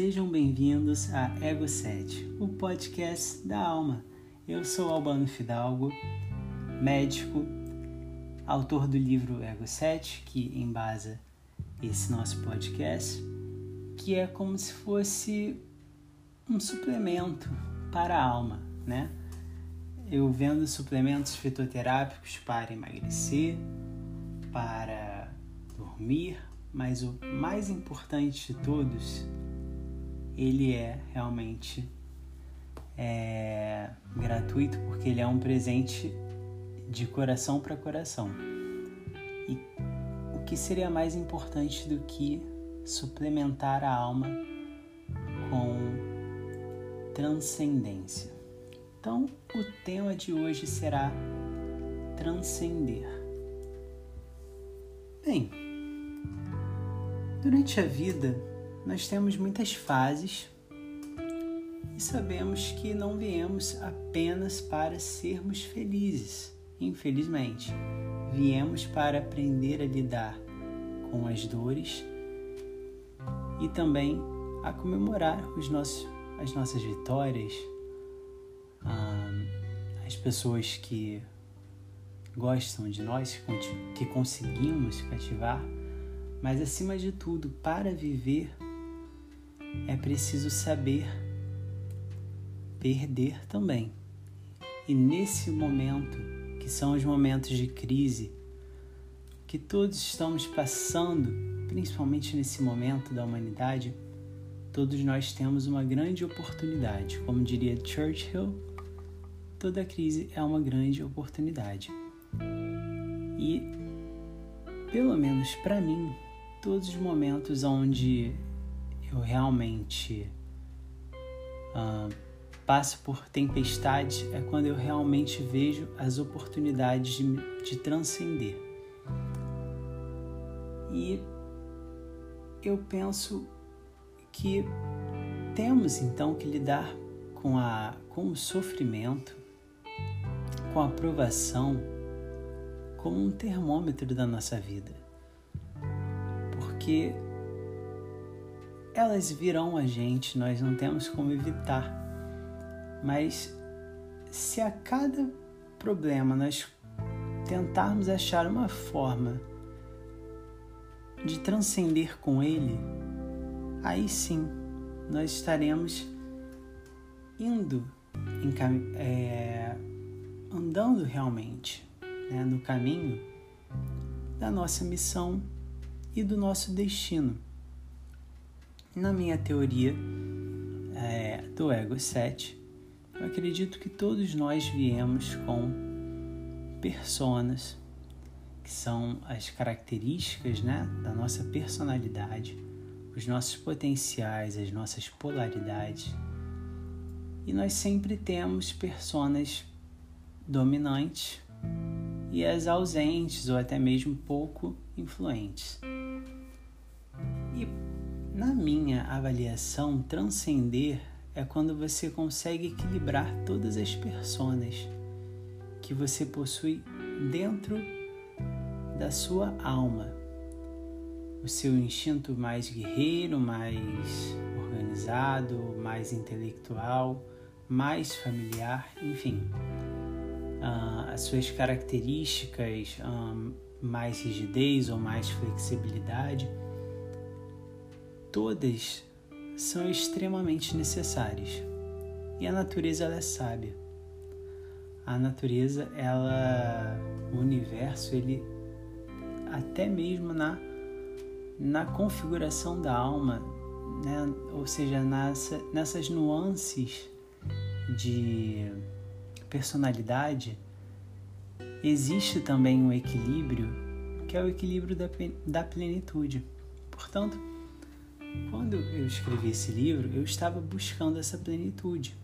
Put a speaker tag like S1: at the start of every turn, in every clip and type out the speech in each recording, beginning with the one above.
S1: Sejam bem-vindos a Ego 7, o podcast da alma. Eu sou Albano Fidalgo, médico, autor do livro Ego 7, que embasa esse nosso podcast, que é como se fosse um suplemento para a alma, né? Eu vendo suplementos fitoterápicos para emagrecer, para dormir, mas o mais importante de todos, ele é realmente é, gratuito porque ele é um presente de coração para coração. E o que seria mais importante do que suplementar a alma com transcendência? Então, o tema de hoje será transcender. Bem, Durante a vida, nós temos muitas fases e sabemos que não viemos apenas para sermos felizes. Infelizmente, viemos para aprender a lidar com as dores e também a comemorar os nossos, as nossas vitórias, ah, as pessoas que gostam de nós, que conseguimos cativar mas acima de tudo, para viver, é preciso saber perder também. E nesse momento, que são os momentos de crise, que todos estamos passando, principalmente nesse momento da humanidade, todos nós temos uma grande oportunidade. Como diria Churchill, toda crise é uma grande oportunidade. E, pelo menos para mim, todos os momentos onde eu realmente uh, passo por tempestade é quando eu realmente vejo as oportunidades de, de transcender. E eu penso que temos então que lidar com, a, com o sofrimento, com a provação, como um termômetro da nossa vida porque elas virão a gente, nós não temos como evitar. Mas se a cada problema nós tentarmos achar uma forma de transcender com ele, aí sim nós estaremos indo, é, andando realmente né, no caminho da nossa missão e do nosso destino. Na minha teoria é, do Ego 7, eu acredito que todos nós viemos com personas, que são as características né, da nossa personalidade, os nossos potenciais, as nossas polaridades. E nós sempre temos personas dominantes e as ausentes ou até mesmo pouco influentes. E na minha avaliação, transcender é quando você consegue equilibrar todas as personas que você possui dentro da sua alma. O seu instinto mais guerreiro, mais organizado, mais intelectual, mais familiar, enfim uh, as suas características, um, mais rigidez ou mais flexibilidade, todas são extremamente necessárias. E a natureza ela é sábia. A natureza, ela, o universo, ele até mesmo na na configuração da alma, né? ou seja, nessa, nessas nuances de personalidade, existe também um equilíbrio que é o equilíbrio da, da plenitude. Portanto, quando eu escrevi esse livro, eu estava buscando essa plenitude.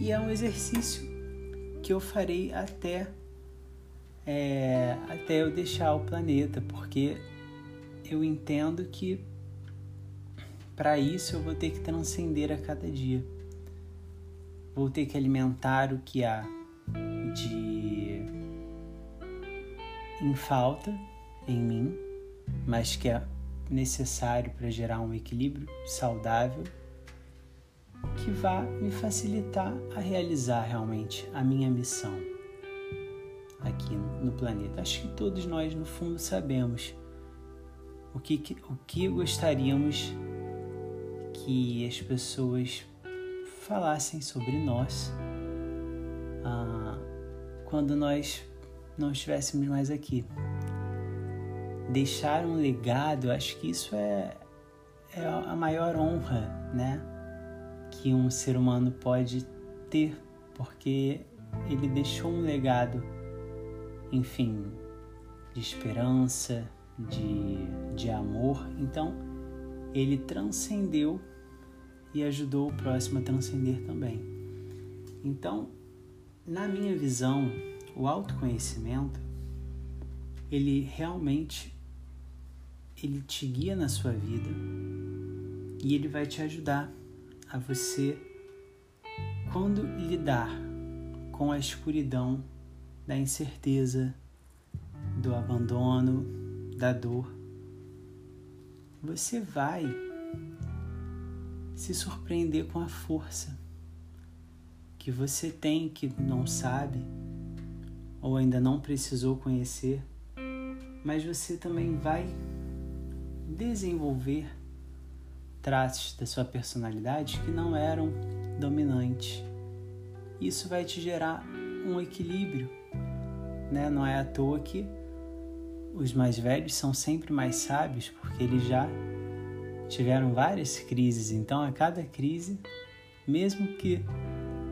S1: E é um exercício que eu farei até, é, até eu deixar o planeta, porque eu entendo que para isso eu vou ter que transcender a cada dia vou ter que alimentar o que há de em falta em mim, mas que é necessário para gerar um equilíbrio saudável que vá me facilitar a realizar realmente a minha missão aqui no planeta. Acho que todos nós, no fundo, sabemos o que, o que gostaríamos que as pessoas falassem sobre nós ah, quando nós não estivéssemos mais aqui. Deixar um legado, acho que isso é, é a maior honra, né? Que um ser humano pode ter, porque ele deixou um legado, enfim, de esperança, de, de amor. Então, ele transcendeu e ajudou o próximo a transcender também. Então, na minha visão, o autoconhecimento ele realmente ele te guia na sua vida e ele vai te ajudar a você quando lidar com a escuridão da incerteza, do abandono, da dor, você vai se surpreender com a força que você tem que não sabe ou ainda não precisou conhecer, mas você também vai desenvolver traços da sua personalidade que não eram dominantes. Isso vai te gerar um equilíbrio, né? Não é à toa que os mais velhos são sempre mais sábios, porque eles já tiveram várias crises. Então, a cada crise, mesmo que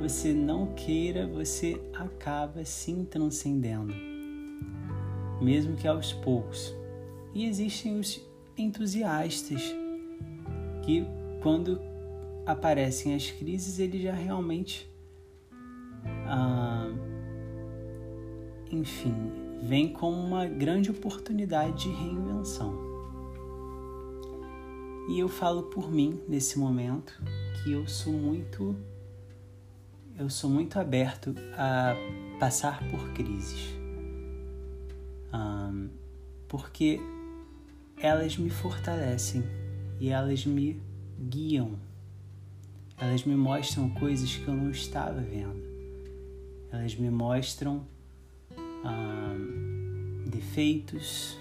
S1: você não queira, você acaba sim transcendendo, mesmo que aos poucos. E existem os entusiastas que, quando aparecem as crises, eles já realmente, ah, enfim, vem como uma grande oportunidade de reinvenção. E eu falo por mim nesse momento que eu sou muito eu sou muito aberto a passar por crises. Um, porque elas me fortalecem e elas me guiam. Elas me mostram coisas que eu não estava vendo. Elas me mostram um, defeitos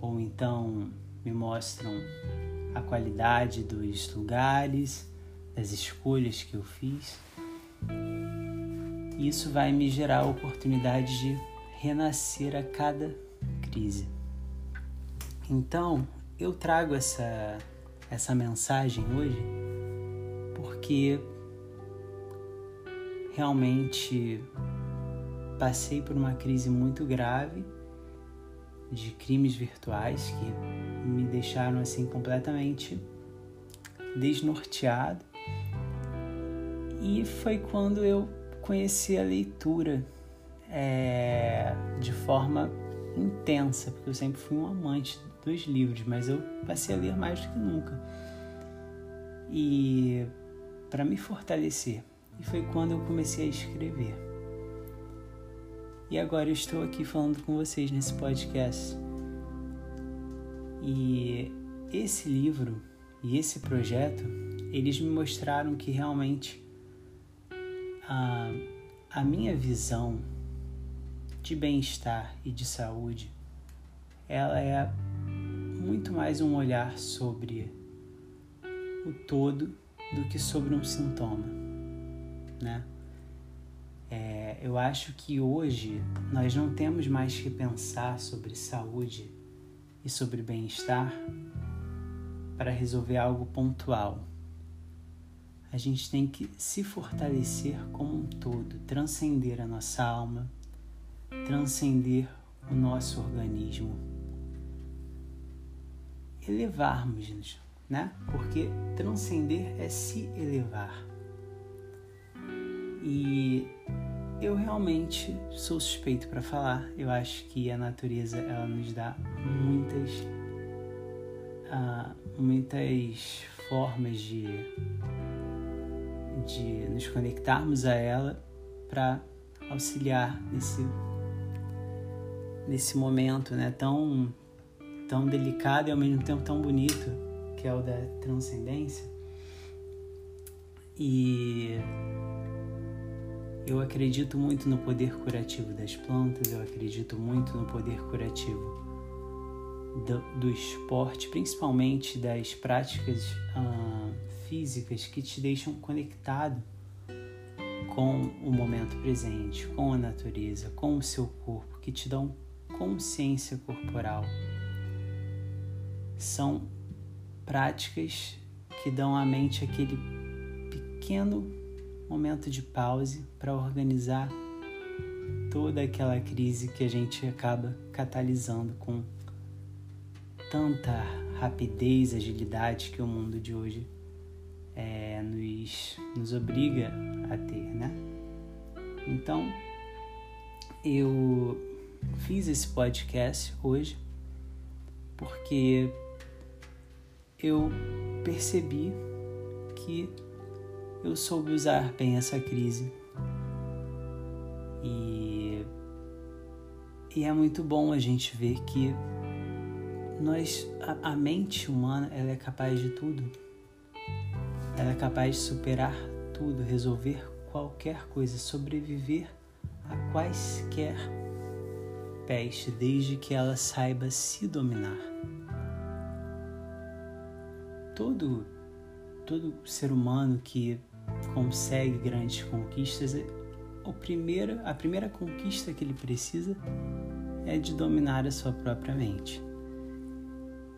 S1: ou então me mostram a qualidade dos lugares, das escolhas que eu fiz. Isso vai me gerar a oportunidade de renascer a cada crise. Então, eu trago essa, essa mensagem hoje porque realmente passei por uma crise muito grave de crimes virtuais que me deixaram assim completamente desnorteado. E foi quando eu conheci a leitura é, de forma intensa, porque eu sempre fui um amante dos livros, mas eu passei a ler mais do que nunca. E para me fortalecer. E foi quando eu comecei a escrever. E agora eu estou aqui falando com vocês nesse podcast. E esse livro e esse projeto, eles me mostraram que realmente a, a minha visão de bem-estar e de saúde, ela é muito mais um olhar sobre o todo do que sobre um sintoma, né? É, eu acho que hoje nós não temos mais que pensar sobre saúde e sobre bem-estar para resolver algo pontual. A gente tem que se fortalecer como um todo, transcender a nossa alma, transcender o nosso organismo, elevarmos-nos, né? Porque transcender é se elevar. E eu realmente sou suspeito para falar. Eu acho que a natureza ela nos dá muitas uh, muitas formas de de nos conectarmos a ela para auxiliar nesse nesse momento, né, tão tão delicado e ao mesmo tempo tão bonito, que é o da transcendência. E eu acredito muito no poder curativo das plantas, eu acredito muito no poder curativo do, do esporte, principalmente das práticas uh, físicas que te deixam conectado com o momento presente, com a natureza, com o seu corpo, que te dão consciência corporal. São práticas que dão à mente aquele pequeno momento de pause para organizar toda aquela crise que a gente acaba catalisando com tanta rapidez, agilidade que o mundo de hoje é, nos, nos obriga a ter, né? Então, eu fiz esse podcast hoje porque eu percebi que eu soube usar bem essa crise. E, e é muito bom a gente ver que nós a, a mente humana ela é capaz de tudo. Ela é capaz de superar tudo resolver qualquer coisa sobreviver a quaisquer peste desde que ela saiba se dominar todo todo ser humano que consegue grandes conquistas o primeiro, a primeira conquista que ele precisa é de dominar a sua própria mente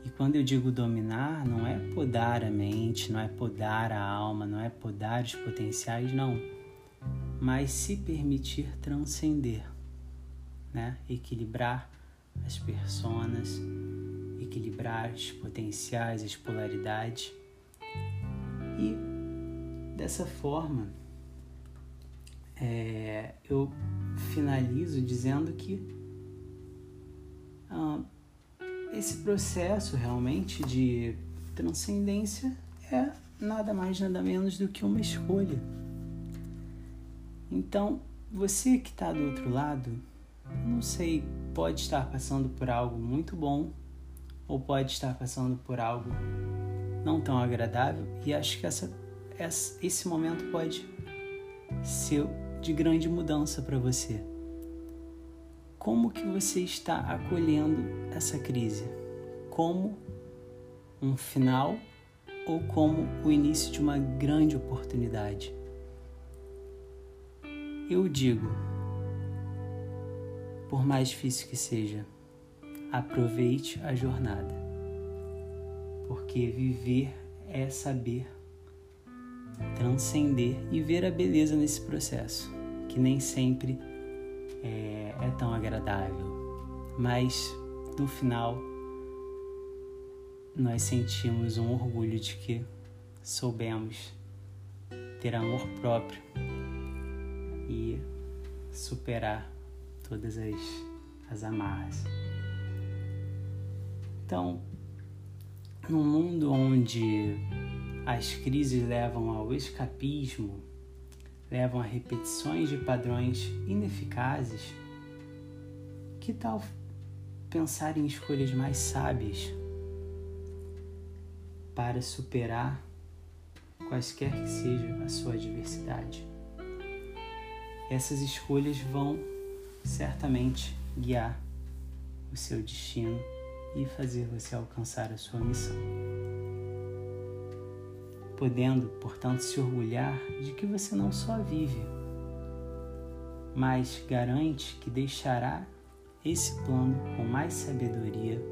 S1: e quando eu digo dominar, não é podar a mente, não é podar a alma, não é podar os potenciais, não. Mas se permitir transcender, né? Equilibrar as personas, equilibrar os potenciais, as polaridades. E dessa forma, é, eu finalizo dizendo que ah, esse processo realmente de transcendência é nada mais nada menos do que uma escolha. Então, você que está do outro lado, não sei, pode estar passando por algo muito bom ou pode estar passando por algo não tão agradável e acho que essa, esse momento pode ser de grande mudança para você como que você está acolhendo essa crise? Como um final ou como o início de uma grande oportunidade? Eu digo, por mais difícil que seja, aproveite a jornada, porque viver é saber transcender e ver a beleza nesse processo, que nem sempre é, é tão agradável, mas no final nós sentimos um orgulho de que soubemos ter amor próprio e superar todas as, as amarras. Então, num mundo onde as crises levam ao escapismo, levam a repetições de padrões ineficazes, que tal pensar em escolhas mais sábias para superar quaisquer que seja a sua adversidade? Essas escolhas vão certamente guiar o seu destino e fazer você alcançar a sua missão podendo, portanto, se orgulhar de que você não só vive, mas garante que deixará esse plano com mais sabedoria,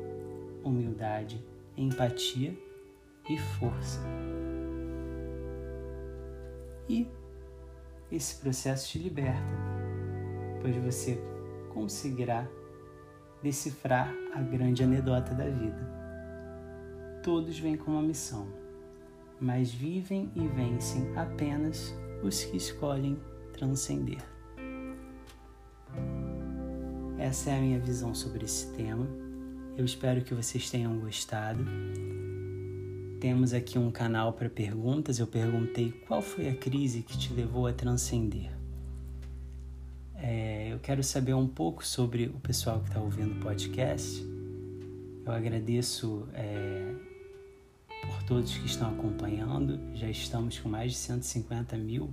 S1: humildade, empatia e força. E esse processo te liberta, pois você conseguirá decifrar a grande anedota da vida. Todos vêm com uma missão mas vivem e vencem apenas os que escolhem transcender. Essa é a minha visão sobre esse tema. Eu espero que vocês tenham gostado. Temos aqui um canal para perguntas. Eu perguntei qual foi a crise que te levou a transcender. É, eu quero saber um pouco sobre o pessoal que está ouvindo o podcast Eu agradeço é, por todos que estão acompanhando. Já estamos com mais de 150 mil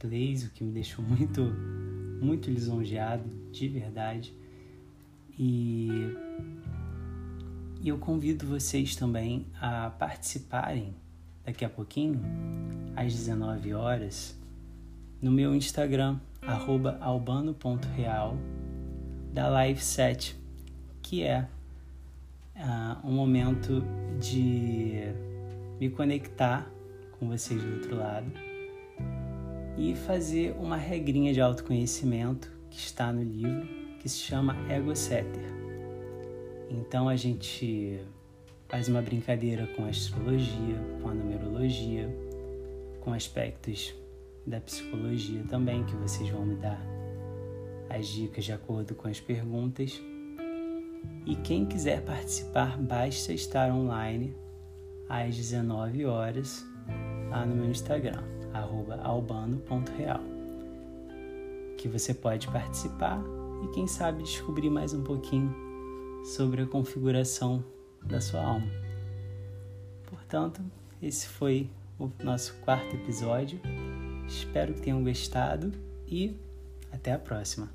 S1: plays, o que me deixou muito, muito lisonjeado, de verdade. E, e eu convido vocês também a participarem daqui a pouquinho, às 19 horas, no meu Instagram, albano.real, da Live 7, que é uh, um momento de me conectar com vocês do outro lado e fazer uma regrinha de autoconhecimento que está no livro, que se chama Ego Setter. Então a gente faz uma brincadeira com a astrologia, com a numerologia, com aspectos da psicologia também, que vocês vão me dar as dicas de acordo com as perguntas. E quem quiser participar, basta estar online às 19 horas lá no meu Instagram, albano.real. Que você pode participar e quem sabe descobrir mais um pouquinho sobre a configuração da sua alma. Portanto, esse foi o nosso quarto episódio. Espero que tenham gostado e até a próxima.